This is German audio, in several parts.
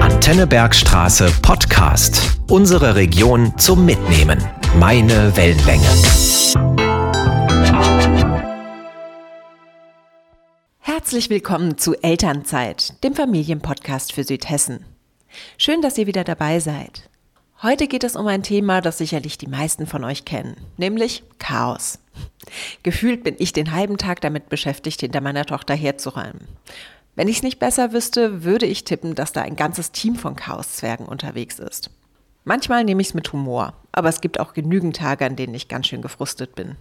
Antennebergstraße Podcast. Unsere Region zum Mitnehmen. Meine Wellenlänge. Herzlich willkommen zu Elternzeit, dem Familienpodcast für Südhessen. Schön, dass ihr wieder dabei seid. Heute geht es um ein Thema, das sicherlich die meisten von euch kennen, nämlich Chaos. Gefühlt bin ich den halben Tag damit beschäftigt, hinter meiner Tochter herzuräumen. Wenn ich es nicht besser wüsste, würde ich tippen, dass da ein ganzes Team von Chaoszwergen unterwegs ist. Manchmal nehme ich es mit Humor, aber es gibt auch genügend Tage, an denen ich ganz schön gefrustet bin.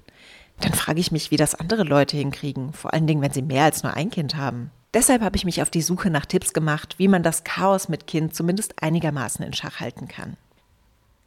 Dann frage ich mich, wie das andere Leute hinkriegen, vor allen Dingen, wenn sie mehr als nur ein Kind haben. Deshalb habe ich mich auf die Suche nach Tipps gemacht, wie man das Chaos mit Kind zumindest einigermaßen in Schach halten kann.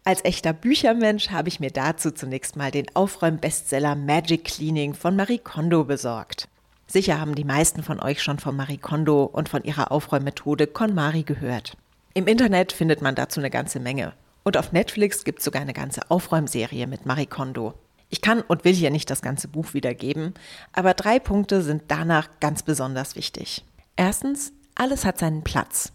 Als echter Büchermensch habe ich mir dazu zunächst mal den Aufräum-Bestseller Magic Cleaning von Marie Kondo besorgt. Sicher haben die meisten von euch schon von Marie Kondo und von ihrer Aufräummethode KonMari gehört. Im Internet findet man dazu eine ganze Menge. Und auf Netflix gibt es sogar eine ganze Aufräumserie mit Marie Kondo. Ich kann und will hier nicht das ganze Buch wiedergeben, aber drei Punkte sind danach ganz besonders wichtig. Erstens, alles hat seinen Platz.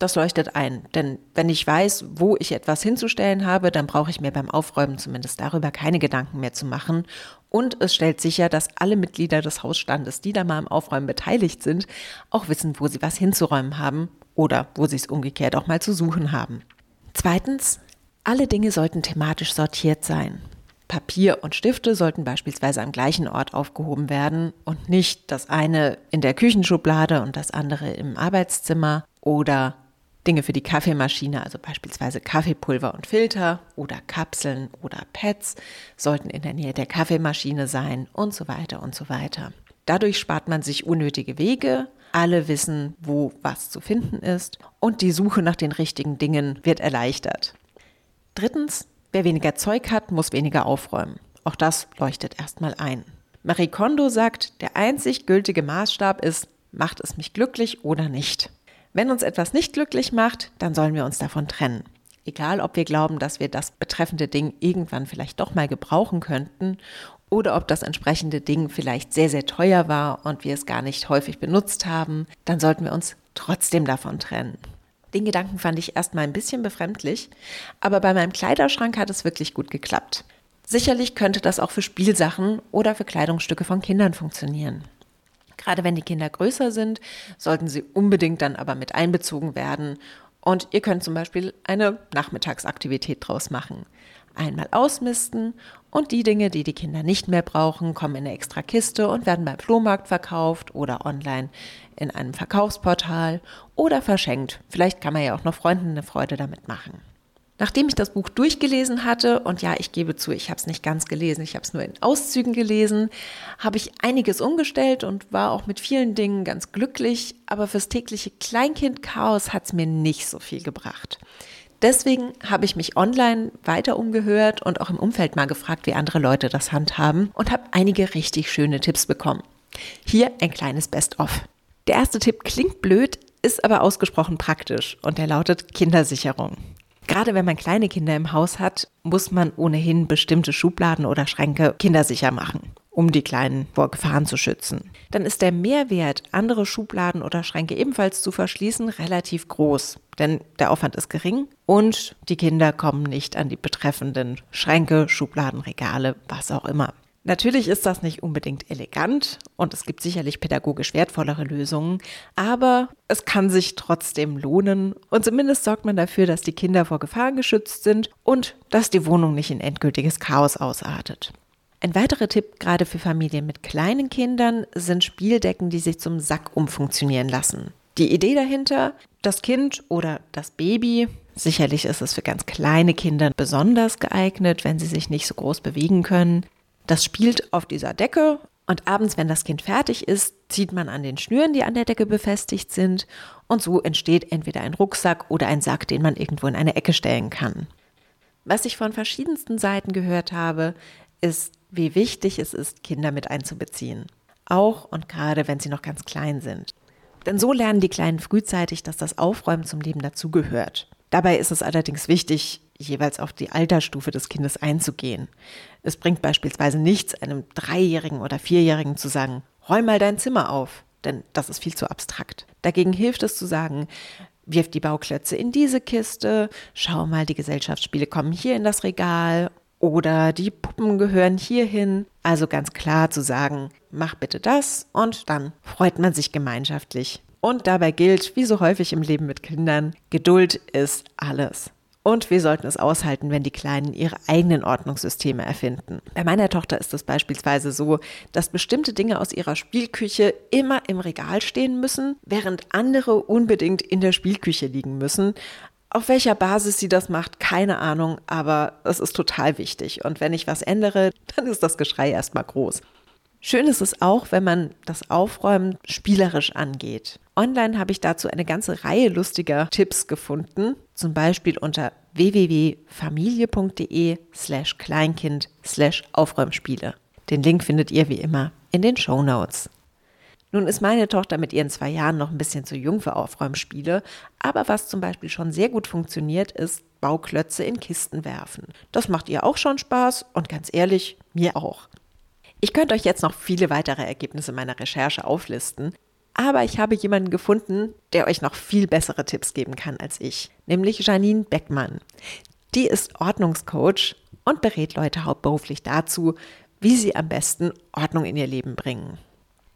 Das leuchtet ein, denn wenn ich weiß, wo ich etwas hinzustellen habe, dann brauche ich mir beim Aufräumen zumindest darüber keine Gedanken mehr zu machen. Und es stellt sicher, dass alle Mitglieder des Hausstandes, die da mal am Aufräumen beteiligt sind, auch wissen, wo sie was hinzuräumen haben oder wo sie es umgekehrt auch mal zu suchen haben. Zweitens, alle Dinge sollten thematisch sortiert sein. Papier und Stifte sollten beispielsweise am gleichen Ort aufgehoben werden und nicht das eine in der Küchenschublade und das andere im Arbeitszimmer oder Dinge für die Kaffeemaschine, also beispielsweise Kaffeepulver und Filter oder Kapseln oder Pads, sollten in der Nähe der Kaffeemaschine sein und so weiter und so weiter. Dadurch spart man sich unnötige Wege, alle wissen, wo was zu finden ist und die Suche nach den richtigen Dingen wird erleichtert. Drittens, wer weniger Zeug hat, muss weniger aufräumen. Auch das leuchtet erstmal ein. Marie Kondo sagt, der einzig gültige Maßstab ist, macht es mich glücklich oder nicht. Wenn uns etwas nicht glücklich macht, dann sollen wir uns davon trennen. Egal, ob wir glauben, dass wir das betreffende Ding irgendwann vielleicht doch mal gebrauchen könnten oder ob das entsprechende Ding vielleicht sehr, sehr teuer war und wir es gar nicht häufig benutzt haben, dann sollten wir uns trotzdem davon trennen. Den Gedanken fand ich erstmal ein bisschen befremdlich, aber bei meinem Kleiderschrank hat es wirklich gut geklappt. Sicherlich könnte das auch für Spielsachen oder für Kleidungsstücke von Kindern funktionieren. Gerade wenn die Kinder größer sind, sollten sie unbedingt dann aber mit einbezogen werden. Und ihr könnt zum Beispiel eine Nachmittagsaktivität draus machen. Einmal ausmisten und die Dinge, die die Kinder nicht mehr brauchen, kommen in eine extra Kiste und werden beim Flohmarkt verkauft oder online in einem Verkaufsportal oder verschenkt. Vielleicht kann man ja auch noch Freunden eine Freude damit machen. Nachdem ich das Buch durchgelesen hatte, und ja, ich gebe zu, ich habe es nicht ganz gelesen, ich habe es nur in Auszügen gelesen, habe ich einiges umgestellt und war auch mit vielen Dingen ganz glücklich, aber fürs tägliche Kleinkind-Chaos hat es mir nicht so viel gebracht. Deswegen habe ich mich online weiter umgehört und auch im Umfeld mal gefragt, wie andere Leute das handhaben und habe einige richtig schöne Tipps bekommen. Hier ein kleines Best-of. Der erste Tipp klingt blöd, ist aber ausgesprochen praktisch und der lautet Kindersicherung. Gerade wenn man kleine Kinder im Haus hat, muss man ohnehin bestimmte Schubladen oder Schränke kindersicher machen, um die Kleinen vor Gefahren zu schützen. Dann ist der Mehrwert, andere Schubladen oder Schränke ebenfalls zu verschließen, relativ groß, denn der Aufwand ist gering und die Kinder kommen nicht an die betreffenden Schränke, Schubladen, Regale, was auch immer. Natürlich ist das nicht unbedingt elegant und es gibt sicherlich pädagogisch wertvollere Lösungen, aber es kann sich trotzdem lohnen und zumindest sorgt man dafür, dass die Kinder vor Gefahren geschützt sind und dass die Wohnung nicht in endgültiges Chaos ausartet. Ein weiterer Tipp gerade für Familien mit kleinen Kindern sind Spieldecken, die sich zum Sack umfunktionieren lassen. Die Idee dahinter, das Kind oder das Baby, sicherlich ist es für ganz kleine Kinder besonders geeignet, wenn sie sich nicht so groß bewegen können, das spielt auf dieser Decke und abends, wenn das Kind fertig ist, zieht man an den Schnüren, die an der Decke befestigt sind und so entsteht entweder ein Rucksack oder ein Sack, den man irgendwo in eine Ecke stellen kann. Was ich von verschiedensten Seiten gehört habe, ist, wie wichtig es ist, Kinder mit einzubeziehen. Auch und gerade, wenn sie noch ganz klein sind. Denn so lernen die Kleinen frühzeitig, dass das Aufräumen zum Leben dazugehört. Dabei ist es allerdings wichtig, jeweils auf die Altersstufe des Kindes einzugehen. Es bringt beispielsweise nichts, einem Dreijährigen oder Vierjährigen zu sagen, räum mal dein Zimmer auf. denn das ist viel zu abstrakt. Dagegen hilft es zu sagen, wirf die Bauklötze in diese Kiste, schau mal, die Gesellschaftsspiele kommen hier in das Regal oder die Puppen gehören hierhin. Also ganz klar zu sagen, mach bitte das und dann freut man sich gemeinschaftlich. Und dabei gilt, wie so häufig im Leben mit Kindern, Geduld ist alles. Und wir sollten es aushalten, wenn die Kleinen ihre eigenen Ordnungssysteme erfinden. Bei meiner Tochter ist es beispielsweise so, dass bestimmte Dinge aus ihrer Spielküche immer im Regal stehen müssen, während andere unbedingt in der Spielküche liegen müssen. Auf welcher Basis sie das macht, keine Ahnung, aber es ist total wichtig. Und wenn ich was ändere, dann ist das Geschrei erstmal groß. Schön ist es auch, wenn man das Aufräumen spielerisch angeht. Online habe ich dazu eine ganze Reihe lustiger Tipps gefunden, zum Beispiel unter www.familie.de slash Kleinkind slash Aufräumspiele. Den Link findet ihr wie immer in den Show Notes. Nun ist meine Tochter mit ihren zwei Jahren noch ein bisschen zu jung für Aufräumspiele, aber was zum Beispiel schon sehr gut funktioniert, ist Bauklötze in Kisten werfen. Das macht ihr auch schon Spaß und ganz ehrlich, mir auch. Ich könnte euch jetzt noch viele weitere Ergebnisse meiner Recherche auflisten, aber ich habe jemanden gefunden, der euch noch viel bessere Tipps geben kann als ich, nämlich Janine Beckmann. Die ist Ordnungscoach und berät Leute hauptberuflich dazu, wie sie am besten Ordnung in ihr Leben bringen.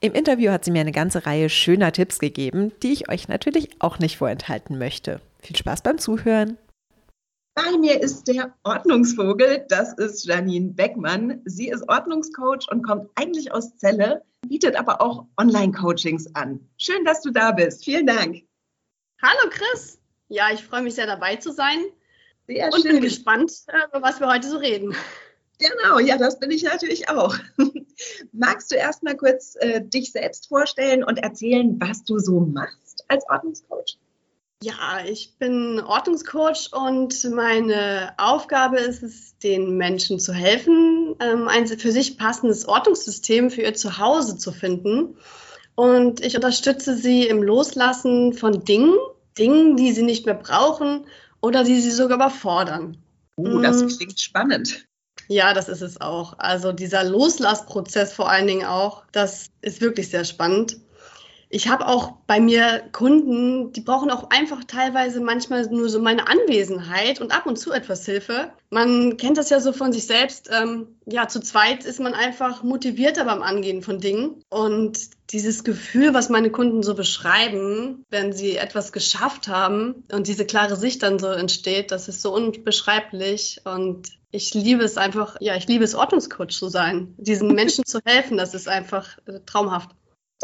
Im Interview hat sie mir eine ganze Reihe schöner Tipps gegeben, die ich euch natürlich auch nicht vorenthalten möchte. Viel Spaß beim Zuhören! Bei mir ist der Ordnungsvogel, das ist Janine Beckmann. Sie ist Ordnungscoach und kommt eigentlich aus Celle, bietet aber auch Online-Coachings an. Schön, dass du da bist. Vielen Dank. Hallo Chris. Ja, ich freue mich sehr dabei zu sein. Sehr und schön. bin gespannt, äh, über was wir heute so reden. Genau, ja, das bin ich natürlich auch. Magst du erst mal kurz äh, dich selbst vorstellen und erzählen, was du so machst als Ordnungscoach? Ja, ich bin Ordnungscoach und meine Aufgabe ist es, den Menschen zu helfen, ähm, ein für sich passendes Ordnungssystem für ihr Zuhause zu finden. Und ich unterstütze sie im Loslassen von Dingen, Dingen, die sie nicht mehr brauchen oder die sie sogar überfordern. Oh, das mm. klingt spannend. Ja, das ist es auch. Also dieser Loslassprozess vor allen Dingen auch, das ist wirklich sehr spannend ich habe auch bei mir Kunden, die brauchen auch einfach teilweise manchmal nur so meine Anwesenheit und ab und zu etwas Hilfe. Man kennt das ja so von sich selbst. Ähm, ja, zu zweit ist man einfach motivierter beim Angehen von Dingen. Und dieses Gefühl, was meine Kunden so beschreiben, wenn sie etwas geschafft haben und diese klare Sicht dann so entsteht, das ist so unbeschreiblich. Und ich liebe es einfach, ja, ich liebe es, Ordnungscoach zu sein, diesen Menschen zu helfen. Das ist einfach äh, traumhaft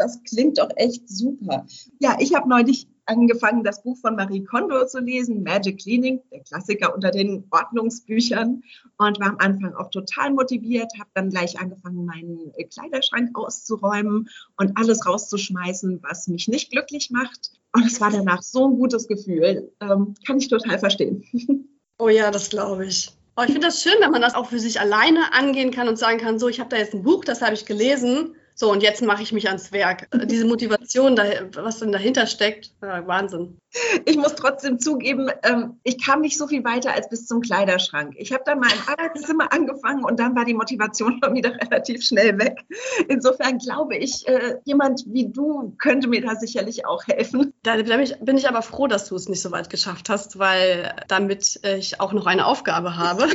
das klingt doch echt super. Ja, ich habe neulich angefangen, das Buch von Marie Kondo zu lesen, Magic Cleaning, der Klassiker unter den Ordnungsbüchern und war am Anfang auch total motiviert, habe dann gleich angefangen, meinen Kleiderschrank auszuräumen und alles rauszuschmeißen, was mich nicht glücklich macht. Und es war danach so ein gutes Gefühl. Ähm, kann ich total verstehen. Oh ja, das glaube ich. Aber ich finde das schön, wenn man das auch für sich alleine angehen kann und sagen kann, so, ich habe da jetzt ein Buch, das habe ich gelesen so, und jetzt mache ich mich ans Werk. Diese Motivation, was dann dahinter steckt, Wahnsinn. Ich muss trotzdem zugeben, ähm, ich kam nicht so viel weiter als bis zum Kleiderschrank. Ich habe dann mal im Arbeitszimmer angefangen und dann war die Motivation schon wieder relativ schnell weg. Insofern glaube ich, äh, jemand wie du könnte mir da sicherlich auch helfen. Da bin ich aber froh, dass du es nicht so weit geschafft hast, weil damit ich auch noch eine Aufgabe habe.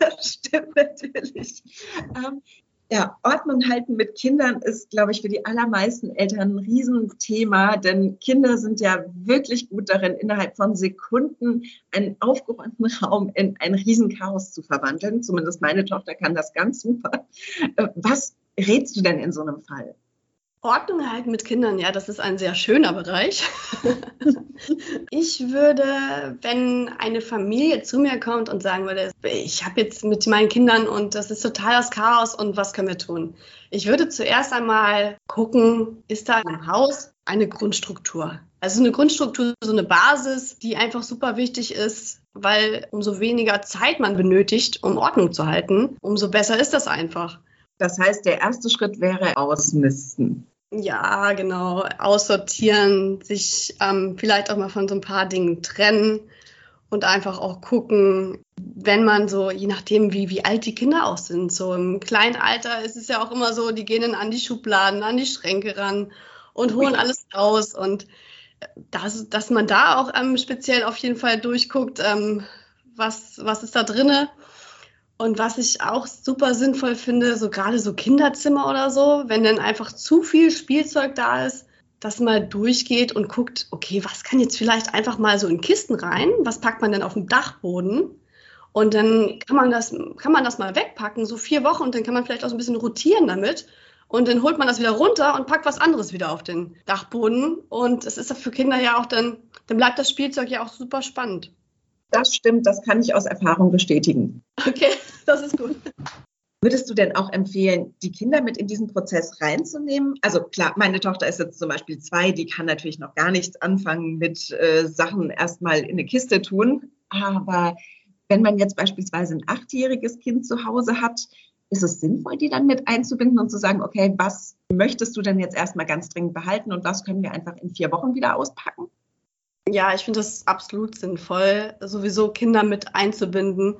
das stimmt natürlich. Ähm, ja, Ordnung halten mit Kindern ist, glaube ich, für die allermeisten Eltern ein Riesenthema, denn Kinder sind ja wirklich gut darin, innerhalb von Sekunden einen aufgeräumten Raum in ein Riesenchaos zu verwandeln. Zumindest meine Tochter kann das ganz super. Äh, was rätst du denn in so einem Fall? Ordnung halten mit Kindern, ja, das ist ein sehr schöner Bereich. ich würde, wenn eine Familie zu mir kommt und sagen würde, ich habe jetzt mit meinen Kindern und das ist total das Chaos und was können wir tun? Ich würde zuerst einmal gucken, ist da im Haus eine Grundstruktur? Also eine Grundstruktur, so eine Basis, die einfach super wichtig ist, weil umso weniger Zeit man benötigt, um Ordnung zu halten, umso besser ist das einfach. Das heißt, der erste Schritt wäre ausmisten. Ja, genau. Aussortieren, sich ähm, vielleicht auch mal von so ein paar Dingen trennen und einfach auch gucken, wenn man so, je nachdem, wie, wie alt die Kinder auch sind, so im kleinen Alter ist es ja auch immer so, die gehen dann an die Schubladen, an die Schränke ran und holen alles raus und das, dass man da auch ähm, speziell auf jeden Fall durchguckt, ähm, was, was ist da drinne. Und was ich auch super sinnvoll finde, so gerade so Kinderzimmer oder so, wenn dann einfach zu viel Spielzeug da ist, dass man durchgeht und guckt, okay, was kann jetzt vielleicht einfach mal so in Kisten rein? Was packt man denn auf dem Dachboden? Und dann kann man das, kann man das mal wegpacken, so vier Wochen, und dann kann man vielleicht auch so ein bisschen rotieren damit. Und dann holt man das wieder runter und packt was anderes wieder auf den Dachboden. Und es ist für Kinder ja auch dann, dann bleibt das Spielzeug ja auch super spannend. Das stimmt, das kann ich aus Erfahrung bestätigen. Okay, das ist gut. Würdest du denn auch empfehlen, die Kinder mit in diesen Prozess reinzunehmen? Also klar, meine Tochter ist jetzt zum Beispiel zwei, die kann natürlich noch gar nichts anfangen mit äh, Sachen erstmal in eine Kiste tun. Aber wenn man jetzt beispielsweise ein achtjähriges Kind zu Hause hat, ist es sinnvoll, die dann mit einzubinden und zu sagen, okay, was möchtest du denn jetzt erstmal ganz dringend behalten und was können wir einfach in vier Wochen wieder auspacken? Ja, ich finde das absolut sinnvoll, sowieso Kinder mit einzubinden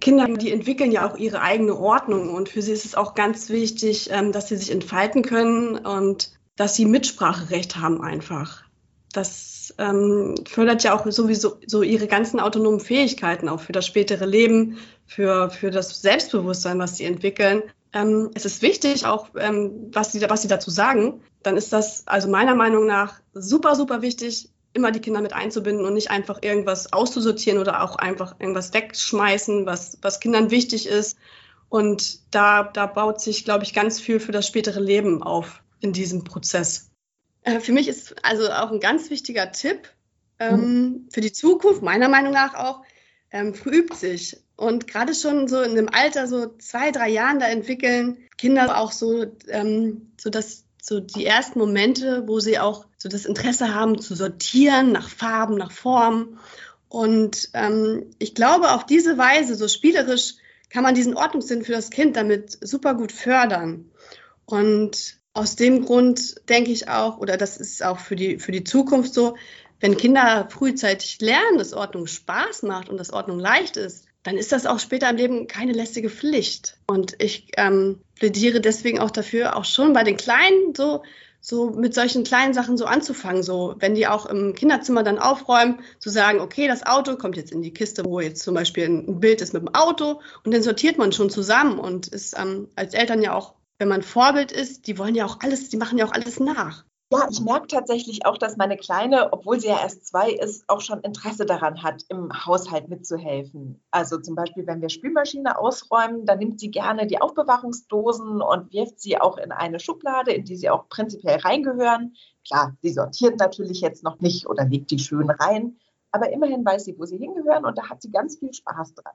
Kinder, die entwickeln ja auch ihre eigene Ordnung und für sie ist es auch ganz wichtig, ähm, dass sie sich entfalten können und dass sie Mitspracherecht haben einfach. Das ähm, fördert ja auch sowieso so ihre ganzen autonomen Fähigkeiten auch für das spätere Leben, für, für das Selbstbewusstsein, was sie entwickeln. Ähm, es ist wichtig, auch was, sie, was sie dazu sagen. Dann ist das also meiner Meinung nach super, super wichtig, immer die Kinder mit einzubinden und nicht einfach irgendwas auszusortieren oder auch einfach irgendwas wegschmeißen, was, was Kindern wichtig ist. Und da, da baut sich, glaube ich, ganz viel für das spätere Leben auf in diesem Prozess. Äh, für mich ist also auch ein ganz wichtiger Tipp ähm, mhm. für die Zukunft, meiner Meinung nach auch, ähm, früh übt sich. Und gerade schon so in einem Alter, so zwei, drei Jahren, da entwickeln Kinder auch so, ähm, so das so die ersten Momente, wo sie auch so das Interesse haben zu sortieren nach Farben, nach Formen. Und ähm, ich glaube, auf diese Weise, so spielerisch, kann man diesen Ordnungssinn für das Kind damit super gut fördern. Und aus dem Grund denke ich auch, oder das ist auch für die, für die Zukunft so, wenn Kinder frühzeitig lernen, dass Ordnung Spaß macht und dass Ordnung leicht ist, dann ist das auch später im Leben keine lästige Pflicht. Und ich ähm, plädiere deswegen auch dafür, auch schon bei den Kleinen so, so mit solchen kleinen Sachen so anzufangen. So, wenn die auch im Kinderzimmer dann aufräumen, zu sagen, okay, das Auto kommt jetzt in die Kiste, wo jetzt zum Beispiel ein Bild ist mit dem Auto und dann sortiert man schon zusammen und ist ähm, als Eltern ja auch, wenn man Vorbild ist, die wollen ja auch alles, die machen ja auch alles nach. Ja, ich merke tatsächlich auch, dass meine Kleine, obwohl sie ja erst zwei ist, auch schon Interesse daran hat, im Haushalt mitzuhelfen. Also zum Beispiel, wenn wir Spülmaschine ausräumen, dann nimmt sie gerne die Aufbewahrungsdosen und wirft sie auch in eine Schublade, in die sie auch prinzipiell reingehören. Klar, sie sortiert natürlich jetzt noch nicht oder legt die schön rein, aber immerhin weiß sie, wo sie hingehören und da hat sie ganz viel Spaß dran.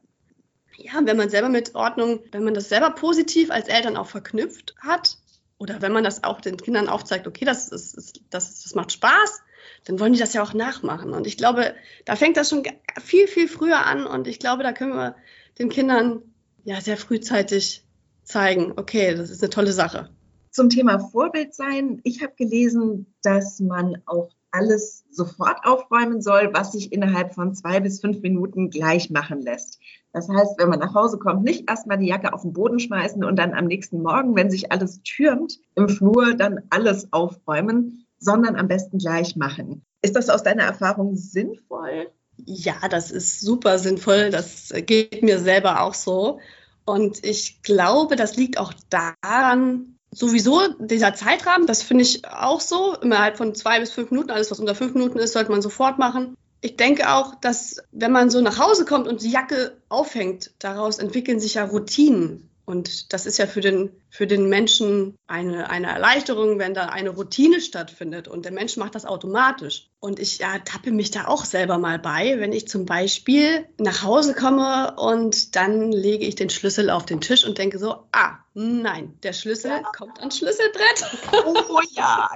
Ja, wenn man selber mit Ordnung, wenn man das selber positiv als Eltern auch verknüpft hat, oder wenn man das auch den Kindern aufzeigt, okay, das, ist, das, das macht Spaß, dann wollen die das ja auch nachmachen. Und ich glaube, da fängt das schon viel, viel früher an. Und ich glaube, da können wir den Kindern ja sehr frühzeitig zeigen, okay, das ist eine tolle Sache. Zum Thema Vorbild sein. Ich habe gelesen, dass man auch alles sofort aufräumen soll, was sich innerhalb von zwei bis fünf Minuten gleich machen lässt. Das heißt, wenn man nach Hause kommt, nicht erstmal die Jacke auf den Boden schmeißen und dann am nächsten Morgen, wenn sich alles türmt, im Flur dann alles aufräumen, sondern am besten gleich machen. Ist das aus deiner Erfahrung sinnvoll? Ja, das ist super sinnvoll. Das geht mir selber auch so. Und ich glaube, das liegt auch daran, sowieso dieser Zeitrahmen, das finde ich auch so, innerhalb von zwei bis fünf Minuten, alles was unter fünf Minuten ist, sollte man sofort machen. Ich denke auch, dass wenn man so nach Hause kommt und die Jacke aufhängt, daraus entwickeln sich ja Routinen. Und das ist ja für den, für den Menschen eine, eine Erleichterung, wenn da eine Routine stattfindet. Und der Mensch macht das automatisch. Und ich ja, tappe mich da auch selber mal bei, wenn ich zum Beispiel nach Hause komme und dann lege ich den Schlüssel auf den Tisch und denke so, ah, nein, der Schlüssel ja. kommt ans Schlüsselbrett. Oh ja.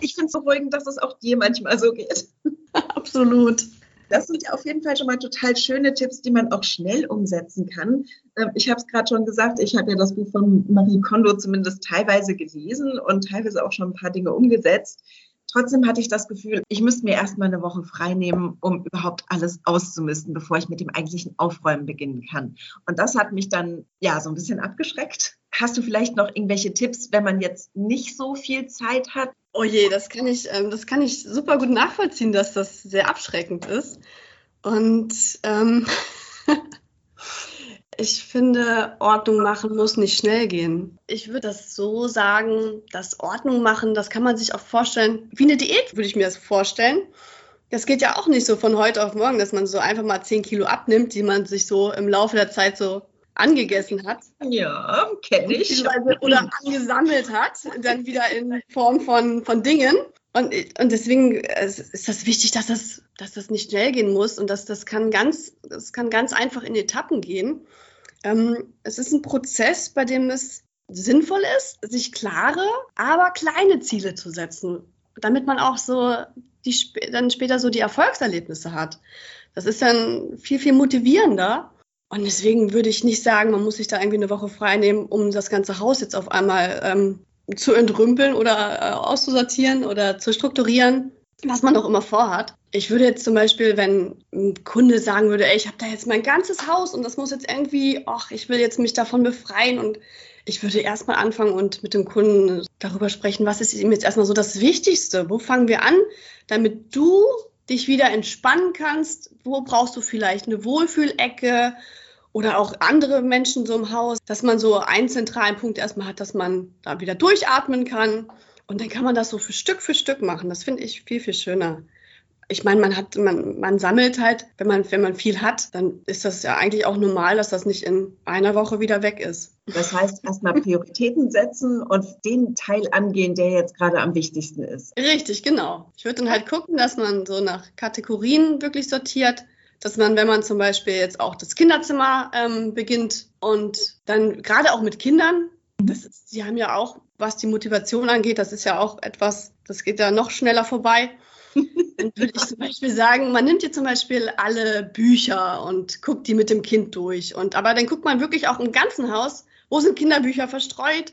Ich finde es beruhigend, dass es auch dir manchmal so geht. Absolut. Das sind ja auf jeden Fall schon mal total schöne Tipps, die man auch schnell umsetzen kann. Ähm, ich habe es gerade schon gesagt, ich habe ja das Buch von Marie Kondo zumindest teilweise gelesen und teilweise auch schon ein paar Dinge umgesetzt. Trotzdem hatte ich das Gefühl, ich müsste mir erstmal eine Woche frei nehmen, um überhaupt alles auszumisten, bevor ich mit dem eigentlichen Aufräumen beginnen kann. Und das hat mich dann ja so ein bisschen abgeschreckt. Hast du vielleicht noch irgendwelche Tipps, wenn man jetzt nicht so viel Zeit hat? Oh je, das kann ich, ähm, das kann ich super gut nachvollziehen, dass das sehr abschreckend ist. Und ähm, Ich finde, Ordnung machen muss nicht schnell gehen. Ich würde das so sagen, dass Ordnung machen, das kann man sich auch vorstellen, wie eine Diät würde ich mir das vorstellen. Das geht ja auch nicht so von heute auf morgen, dass man so einfach mal 10 Kilo abnimmt, die man sich so im Laufe der Zeit so angegessen hat. Ja, kenne ich. Oder angesammelt hat, dann wieder in Form von, von Dingen. Und, und deswegen ist das wichtig, dass das, dass das nicht schnell gehen muss und dass das kann ganz, das kann ganz einfach in Etappen gehen. Ähm, es ist ein Prozess, bei dem es sinnvoll ist, sich klare, aber kleine Ziele zu setzen, damit man auch so die, dann später so die Erfolgserlebnisse hat. Das ist dann viel, viel motivierender. Und deswegen würde ich nicht sagen, man muss sich da irgendwie eine Woche frei nehmen, um das ganze Haus jetzt auf einmal ähm, zu entrümpeln oder äh, auszusortieren oder zu strukturieren, was man auch immer vorhat. Ich würde jetzt zum Beispiel, wenn ein Kunde sagen würde, ey, ich habe da jetzt mein ganzes Haus und das muss jetzt irgendwie, ach, ich will jetzt mich davon befreien und ich würde erstmal anfangen und mit dem Kunden darüber sprechen, was ist ihm jetzt erstmal so das Wichtigste? Wo fangen wir an, damit du dich wieder entspannen kannst? Wo brauchst du vielleicht eine Wohlfühlecke oder auch andere Menschen so im Haus, dass man so einen zentralen Punkt erstmal hat, dass man da wieder durchatmen kann. Und dann kann man das so für Stück für Stück machen. Das finde ich viel, viel schöner ich meine, man hat, man, man sammelt halt, wenn man, wenn man viel hat, dann ist das ja eigentlich auch normal, dass das nicht in einer Woche wieder weg ist. Das heißt, erstmal Prioritäten setzen und den Teil angehen, der jetzt gerade am wichtigsten ist. Richtig, genau. Ich würde dann halt gucken, dass man so nach Kategorien wirklich sortiert, dass man, wenn man zum Beispiel jetzt auch das Kinderzimmer ähm, beginnt und dann gerade auch mit Kindern, das ist, die haben ja auch, was die Motivation angeht, das ist ja auch etwas, das geht ja noch schneller vorbei. Dann würde ich zum Beispiel sagen, man nimmt hier zum Beispiel alle Bücher und guckt die mit dem Kind durch. Und, aber dann guckt man wirklich auch im ganzen Haus, wo sind Kinderbücher verstreut.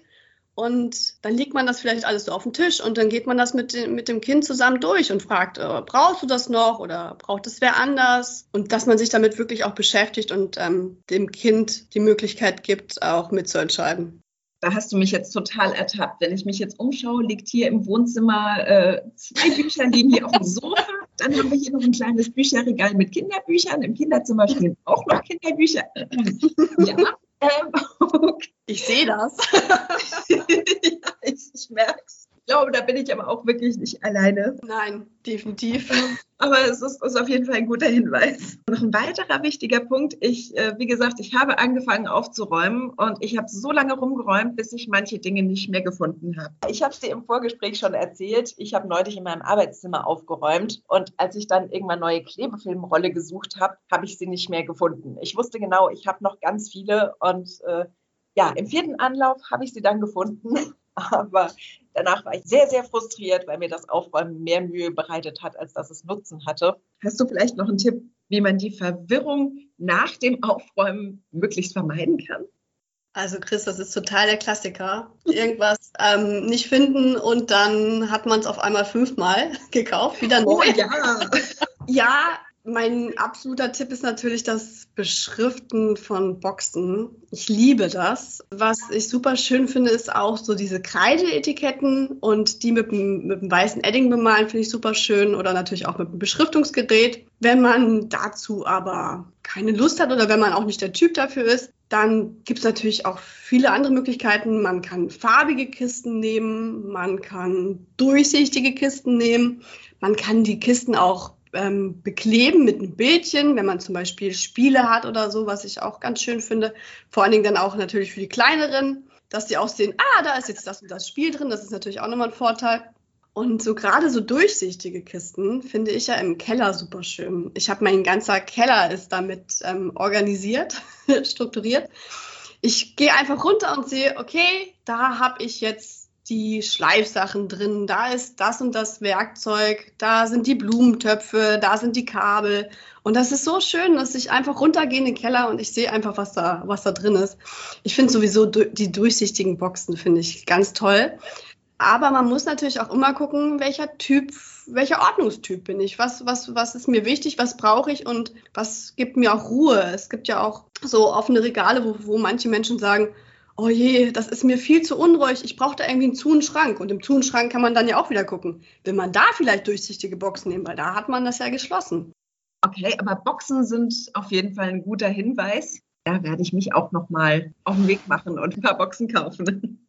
Und dann legt man das vielleicht alles so auf den Tisch und dann geht man das mit, mit dem Kind zusammen durch und fragt, äh, brauchst du das noch oder braucht es wer anders? Und dass man sich damit wirklich auch beschäftigt und ähm, dem Kind die Möglichkeit gibt, auch mitzuentscheiden da hast du mich jetzt total ertappt. Wenn ich mich jetzt umschaue, liegt hier im Wohnzimmer äh, zwei Bücher liegen hier auf dem Sofa. Dann haben wir hier noch ein kleines Bücherregal mit Kinderbüchern. Im Kinderzimmer stehen auch noch Kinderbücher. ja. Ähm, okay. Ich sehe das. ja, ich, ich merke es glaube, da bin ich aber auch wirklich nicht alleine. Nein, definitiv. Aber es ist, ist auf jeden Fall ein guter Hinweis. Noch ein weiterer wichtiger Punkt. Ich, äh, wie gesagt, ich habe angefangen aufzuräumen und ich habe so lange rumgeräumt, bis ich manche Dinge nicht mehr gefunden habe. Ich habe es dir im Vorgespräch schon erzählt. Ich habe neulich in meinem Arbeitszimmer aufgeräumt und als ich dann irgendwann neue Klebefilmrolle gesucht habe, habe ich sie nicht mehr gefunden. Ich wusste genau, ich habe noch ganz viele und äh, ja, im vierten Anlauf habe ich sie dann gefunden. Aber danach war ich sehr, sehr frustriert, weil mir das Aufräumen mehr Mühe bereitet hat, als dass es Nutzen hatte. Hast du vielleicht noch einen Tipp, wie man die Verwirrung nach dem Aufräumen möglichst vermeiden kann? Also Chris, das ist total der Klassiker. Irgendwas ähm, nicht finden und dann hat man es auf einmal fünfmal gekauft, wieder neu. Oh ja. ja, mein absoluter Tipp ist natürlich das Beschriften von Boxen. Ich liebe das. Was ich super schön finde, ist auch so diese Kreideetiketten und die mit dem, mit dem weißen Edding bemalen, finde ich super schön. Oder natürlich auch mit dem Beschriftungsgerät. Wenn man dazu aber keine Lust hat oder wenn man auch nicht der Typ dafür ist, dann gibt es natürlich auch viele andere Möglichkeiten. Man kann farbige Kisten nehmen, man kann durchsichtige Kisten nehmen, man kann die Kisten auch ähm, bekleben mit einem Bildchen, wenn man zum Beispiel Spiele hat oder so, was ich auch ganz schön finde. Vor allen Dingen dann auch natürlich für die kleineren, dass die auch sehen, ah, da ist jetzt das und das Spiel drin. Das ist natürlich auch nochmal ein Vorteil. Und so gerade so durchsichtige Kisten finde ich ja im Keller super schön. Ich habe mein ganzer Keller ist damit ähm, organisiert, strukturiert. Ich gehe einfach runter und sehe, okay, da habe ich jetzt die Schleifsachen drin, da ist das und das Werkzeug, da sind die Blumentöpfe, da sind die Kabel. Und das ist so schön, dass ich einfach runtergehe in den Keller und ich sehe einfach, was da, was da drin ist. Ich finde sowieso die durchsichtigen Boxen, finde ich ganz toll. Aber man muss natürlich auch immer gucken, welcher Typ, welcher Ordnungstyp bin ich. Was, was, was ist mir wichtig, was brauche ich und was gibt mir auch Ruhe. Es gibt ja auch so offene Regale, wo, wo manche Menschen sagen, oh je, das ist mir viel zu unruhig, ich brauche da irgendwie einen zu Schrank. Und im zu Schrank kann man dann ja auch wieder gucken, will man da vielleicht durchsichtige Boxen nehmen, weil da hat man das ja geschlossen. Okay, aber Boxen sind auf jeden Fall ein guter Hinweis. Da werde ich mich auch noch mal auf den Weg machen und ein paar Boxen kaufen.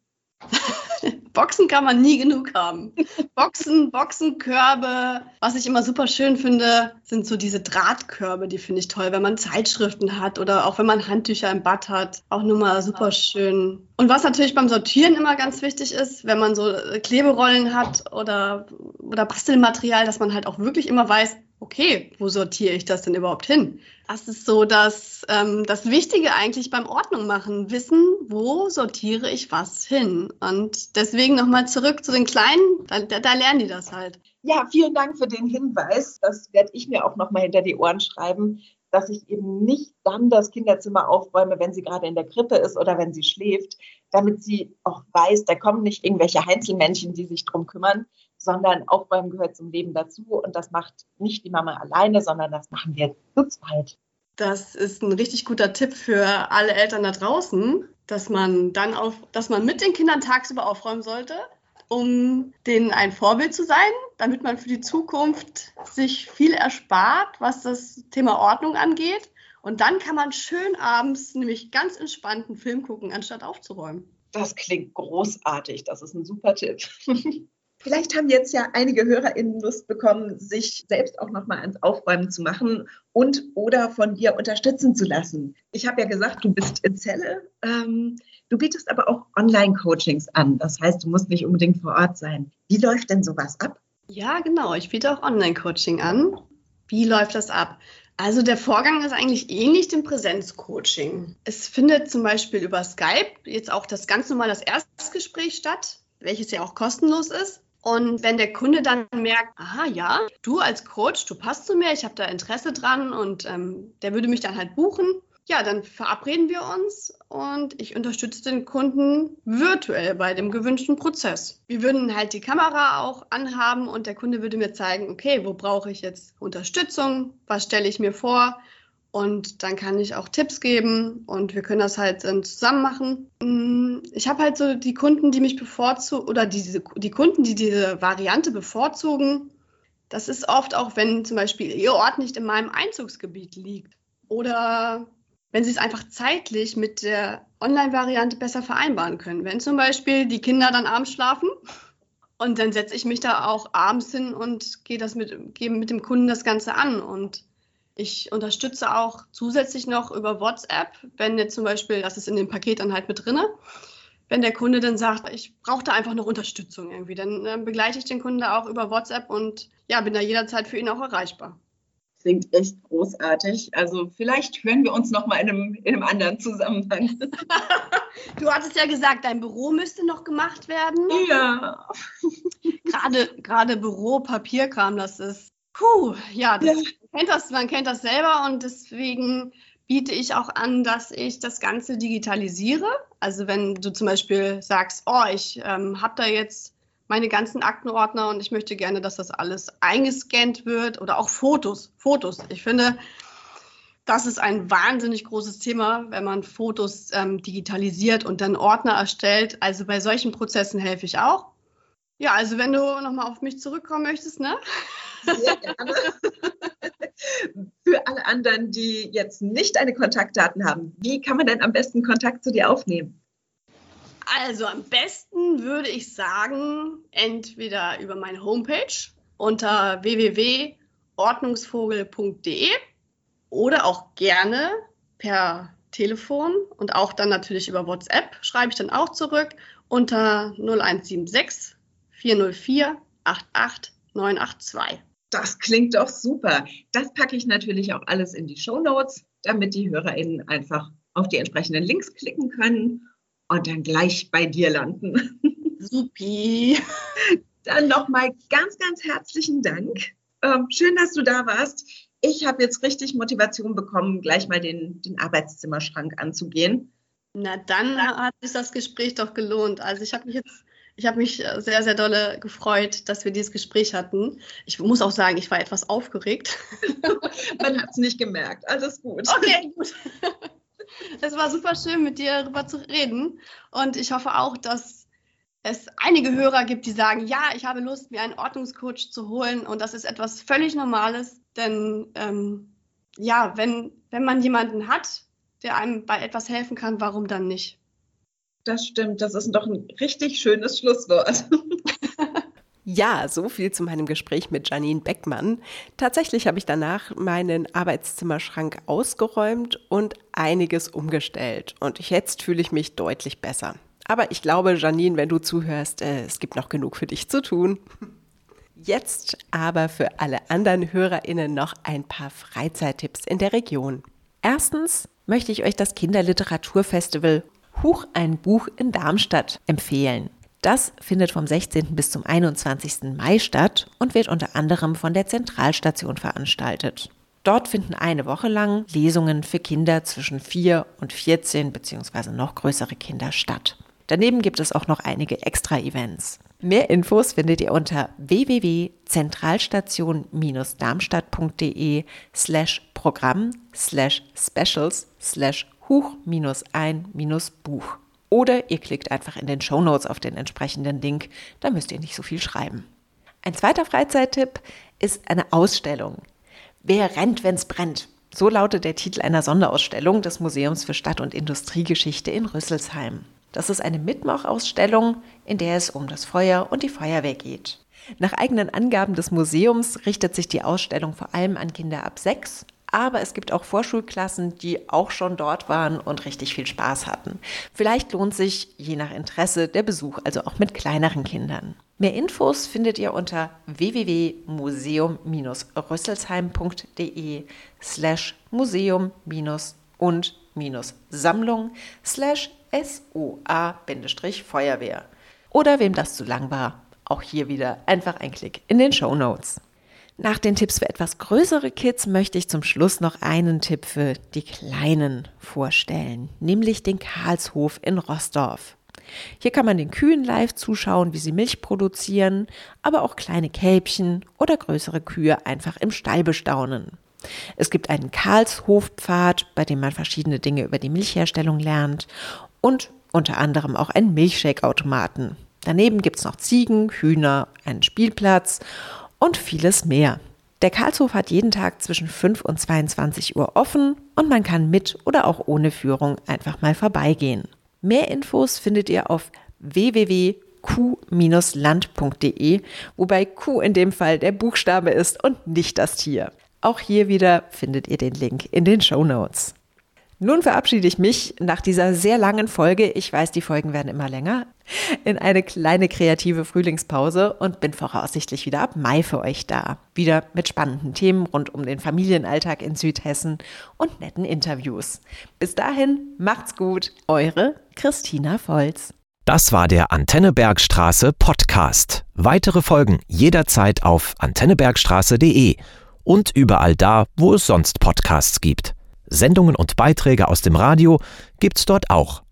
Boxen kann man nie genug haben. Boxen, Boxenkörbe. Was ich immer super schön finde, sind so diese Drahtkörbe, die finde ich toll, wenn man Zeitschriften hat oder auch wenn man Handtücher im Bad hat. Auch nur mal super schön. Und was natürlich beim Sortieren immer ganz wichtig ist, wenn man so Kleberollen hat oder, oder Bastelmaterial, dass man halt auch wirklich immer weiß, okay, wo sortiere ich das denn überhaupt hin? Das ist so das, ähm, das Wichtige eigentlich beim Ordnung machen. Wissen, wo sortiere ich was hin? Und deswegen nochmal zurück zu den Kleinen, da, da, lernen die das halt. Ja, vielen Dank für den Hinweis. Das werde ich mir auch nochmal hinter die Ohren schreiben, dass ich eben nicht dann das Kinderzimmer aufräume, wenn sie gerade in der Krippe ist oder wenn sie schläft, damit sie auch weiß, da kommen nicht irgendwelche Einzelmännchen, die sich drum kümmern, sondern Aufräumen gehört zum Leben dazu und das macht nicht die Mama alleine, sondern das machen wir zu zweit. Das ist ein richtig guter Tipp für alle Eltern da draußen, dass man dann auf, dass man mit den Kindern tagsüber aufräumen sollte, um denen ein Vorbild zu sein, damit man für die Zukunft sich viel erspart, was das Thema Ordnung angeht. Und dann kann man schön abends nämlich ganz entspannt einen Film gucken, anstatt aufzuräumen. Das klingt großartig. Das ist ein super Tipp. Vielleicht haben jetzt ja einige HörerInnen Lust bekommen, sich selbst auch nochmal ans Aufräumen zu machen und oder von dir unterstützen zu lassen. Ich habe ja gesagt, du bist in Zelle. Ähm, du bietest aber auch Online-Coachings an. Das heißt, du musst nicht unbedingt vor Ort sein. Wie läuft denn sowas ab? Ja, genau. Ich biete auch Online-Coaching an. Wie läuft das ab? Also der Vorgang ist eigentlich ähnlich dem Präsenzcoaching. Es findet zum Beispiel über Skype jetzt auch das ganz normal das Erstgespräch statt, welches ja auch kostenlos ist. Und wenn der Kunde dann merkt, aha, ja, du als Coach, du passt zu mir, ich habe da Interesse dran und ähm, der würde mich dann halt buchen, ja, dann verabreden wir uns und ich unterstütze den Kunden virtuell bei dem gewünschten Prozess. Wir würden halt die Kamera auch anhaben und der Kunde würde mir zeigen, okay, wo brauche ich jetzt Unterstützung, was stelle ich mir vor und dann kann ich auch Tipps geben und wir können das halt dann zusammen machen. Mm, ich habe halt so die Kunden, die mich bevorzugen, oder diese, die Kunden, die diese Variante bevorzugen. Das ist oft auch, wenn zum Beispiel ihr Ort nicht in meinem Einzugsgebiet liegt. Oder wenn sie es einfach zeitlich mit der Online-Variante besser vereinbaren können. Wenn zum Beispiel die Kinder dann abends schlafen und dann setze ich mich da auch abends hin und gehe das mit, gehe mit dem Kunden das Ganze an und ich unterstütze auch zusätzlich noch über WhatsApp, wenn jetzt zum Beispiel, das ist in dem Paket dann halt mit drinne, wenn der Kunde dann sagt, ich brauche da einfach noch Unterstützung irgendwie, dann äh, begleite ich den Kunden auch über WhatsApp und ja, bin da jederzeit für ihn auch erreichbar. Klingt echt großartig. Also vielleicht hören wir uns noch mal in einem, in einem anderen Zusammenhang. du hattest ja gesagt, dein Büro müsste noch gemacht werden. Ja. gerade, gerade Büro, Papierkram, das ist Puh, ja, das, ja. Man, kennt das, man kennt das selber und deswegen biete ich auch an, dass ich das Ganze digitalisiere. Also wenn du zum Beispiel sagst, oh, ich ähm, habe da jetzt meine ganzen Aktenordner und ich möchte gerne, dass das alles eingescannt wird oder auch Fotos. Fotos. Ich finde, das ist ein wahnsinnig großes Thema, wenn man Fotos ähm, digitalisiert und dann Ordner erstellt. Also bei solchen Prozessen helfe ich auch. Ja, also wenn du nochmal auf mich zurückkommen möchtest, ne? Sehr gerne. Für alle anderen, die jetzt nicht deine Kontaktdaten haben, wie kann man denn am besten Kontakt zu dir aufnehmen? Also am besten würde ich sagen, entweder über meine Homepage unter www.ordnungsvogel.de oder auch gerne per Telefon und auch dann natürlich über WhatsApp schreibe ich dann auch zurück unter 0176 404 88 982. Das klingt doch super. Das packe ich natürlich auch alles in die Show Notes, damit die HörerInnen einfach auf die entsprechenden Links klicken können und dann gleich bei dir landen. Supi. Dann nochmal ganz, ganz herzlichen Dank. Ähm, schön, dass du da warst. Ich habe jetzt richtig Motivation bekommen, gleich mal den, den Arbeitszimmerschrank anzugehen. Na, dann hat sich das Gespräch doch gelohnt. Also ich habe mich jetzt Ich habe mich äh, sehr, sehr dolle gefreut, dass wir dieses Gespräch hatten. Ich muss auch sagen, ich war etwas aufgeregt. Man hat es nicht gemerkt. Alles gut. Okay, gut. Es war super schön, mit dir darüber zu reden. Und ich hoffe auch, dass es einige Hörer gibt, die sagen, ja, ich habe Lust, mir einen Ordnungscoach zu holen. Und das ist etwas völlig Normales. Denn ähm, ja, wenn, wenn man jemanden hat, der einem bei etwas helfen kann, warum dann nicht? Das stimmt, das ist doch ein richtig schönes Schlusswort. Ja, so viel zu meinem Gespräch mit Janine Beckmann. Tatsächlich habe ich danach meinen Arbeitszimmerschrank ausgeräumt und einiges umgestellt. Und jetzt fühle ich mich deutlich besser. Aber ich glaube, Janine, wenn du zuhörst, äh, es gibt noch genug für dich zu tun. Jetzt aber für alle anderen HörerInnen noch ein paar Freizeittipps in der Region. Erstens möchte ich euch das Kinderliteraturfestival Huch ein Buch in Darmstadt empfehlen. Das findet vom 16. bis zum 21. Mai statt und wird unter anderem von der Zentralstation veranstaltet. Dort finden eine Woche lang Lesungen für Kinder zwischen 4 und 14 bzw. noch größere Kinder statt. Daneben gibt es auch noch einige Extra-Events. Mehr Infos findet ihr unter www.zentralstation-darmstadt.de slash Programm slash Specials slash Huch-ein-Buch. Oder ihr klickt einfach in den Show Notes auf den entsprechenden Link, da müsst ihr nicht so viel schreiben. Ein zweiter Freizeittipp ist eine Ausstellung. Wer rennt, wenn's brennt? So lautet der Titel einer Sonderausstellung des Museums für Stadt- und Industriegeschichte in Rüsselsheim. Das ist eine Mitmachausstellung, in der es um das Feuer und die Feuerwehr geht. Nach eigenen Angaben des Museums richtet sich die Ausstellung vor allem an Kinder ab sechs, aber es gibt auch Vorschulklassen, die auch schon dort waren und richtig viel Spaß hatten. Vielleicht lohnt sich je nach Interesse der Besuch, also auch mit kleineren Kindern. Mehr Infos findet ihr unter www.museum-rüsselsheim.de slash museum- und Sammlung slash SOA-Feuerwehr. Oder wem das zu lang war, auch hier wieder einfach ein Klick in den Show Notes. Nach den Tipps für etwas größere Kids möchte ich zum Schluss noch einen Tipp für die Kleinen vorstellen, nämlich den Karlshof in Rossdorf. Hier kann man den Kühen live zuschauen, wie sie Milch produzieren, aber auch kleine Kälbchen oder größere Kühe einfach im Stall bestaunen. Es gibt einen Karlshof-Pfad, bei dem man verschiedene Dinge über die Milchherstellung lernt und unter anderem auch einen Milchshake-Automaten. Daneben gibt es noch Ziegen, Hühner, einen Spielplatz und vieles mehr. Der Karlshof hat jeden Tag zwischen 5 und 22 Uhr offen und man kann mit oder auch ohne Führung einfach mal vorbeigehen. Mehr Infos findet ihr auf www.q-land.de, wobei Q in dem Fall der Buchstabe ist und nicht das Tier. Auch hier wieder findet ihr den Link in den Show Notes. Nun verabschiede ich mich nach dieser sehr langen Folge, ich weiß, die Folgen werden immer länger, in eine kleine kreative Frühlingspause und bin voraussichtlich wieder ab Mai für euch da. Wieder mit spannenden Themen rund um den Familienalltag in Südhessen und netten Interviews. Bis dahin, macht's gut, eure Christina Volz. Das war der Antennebergstraße Podcast. Weitere Folgen jederzeit auf antennebergstraße.de und überall da, wo es sonst Podcasts gibt. Sendungen und Beiträge aus dem Radio gibt's dort auch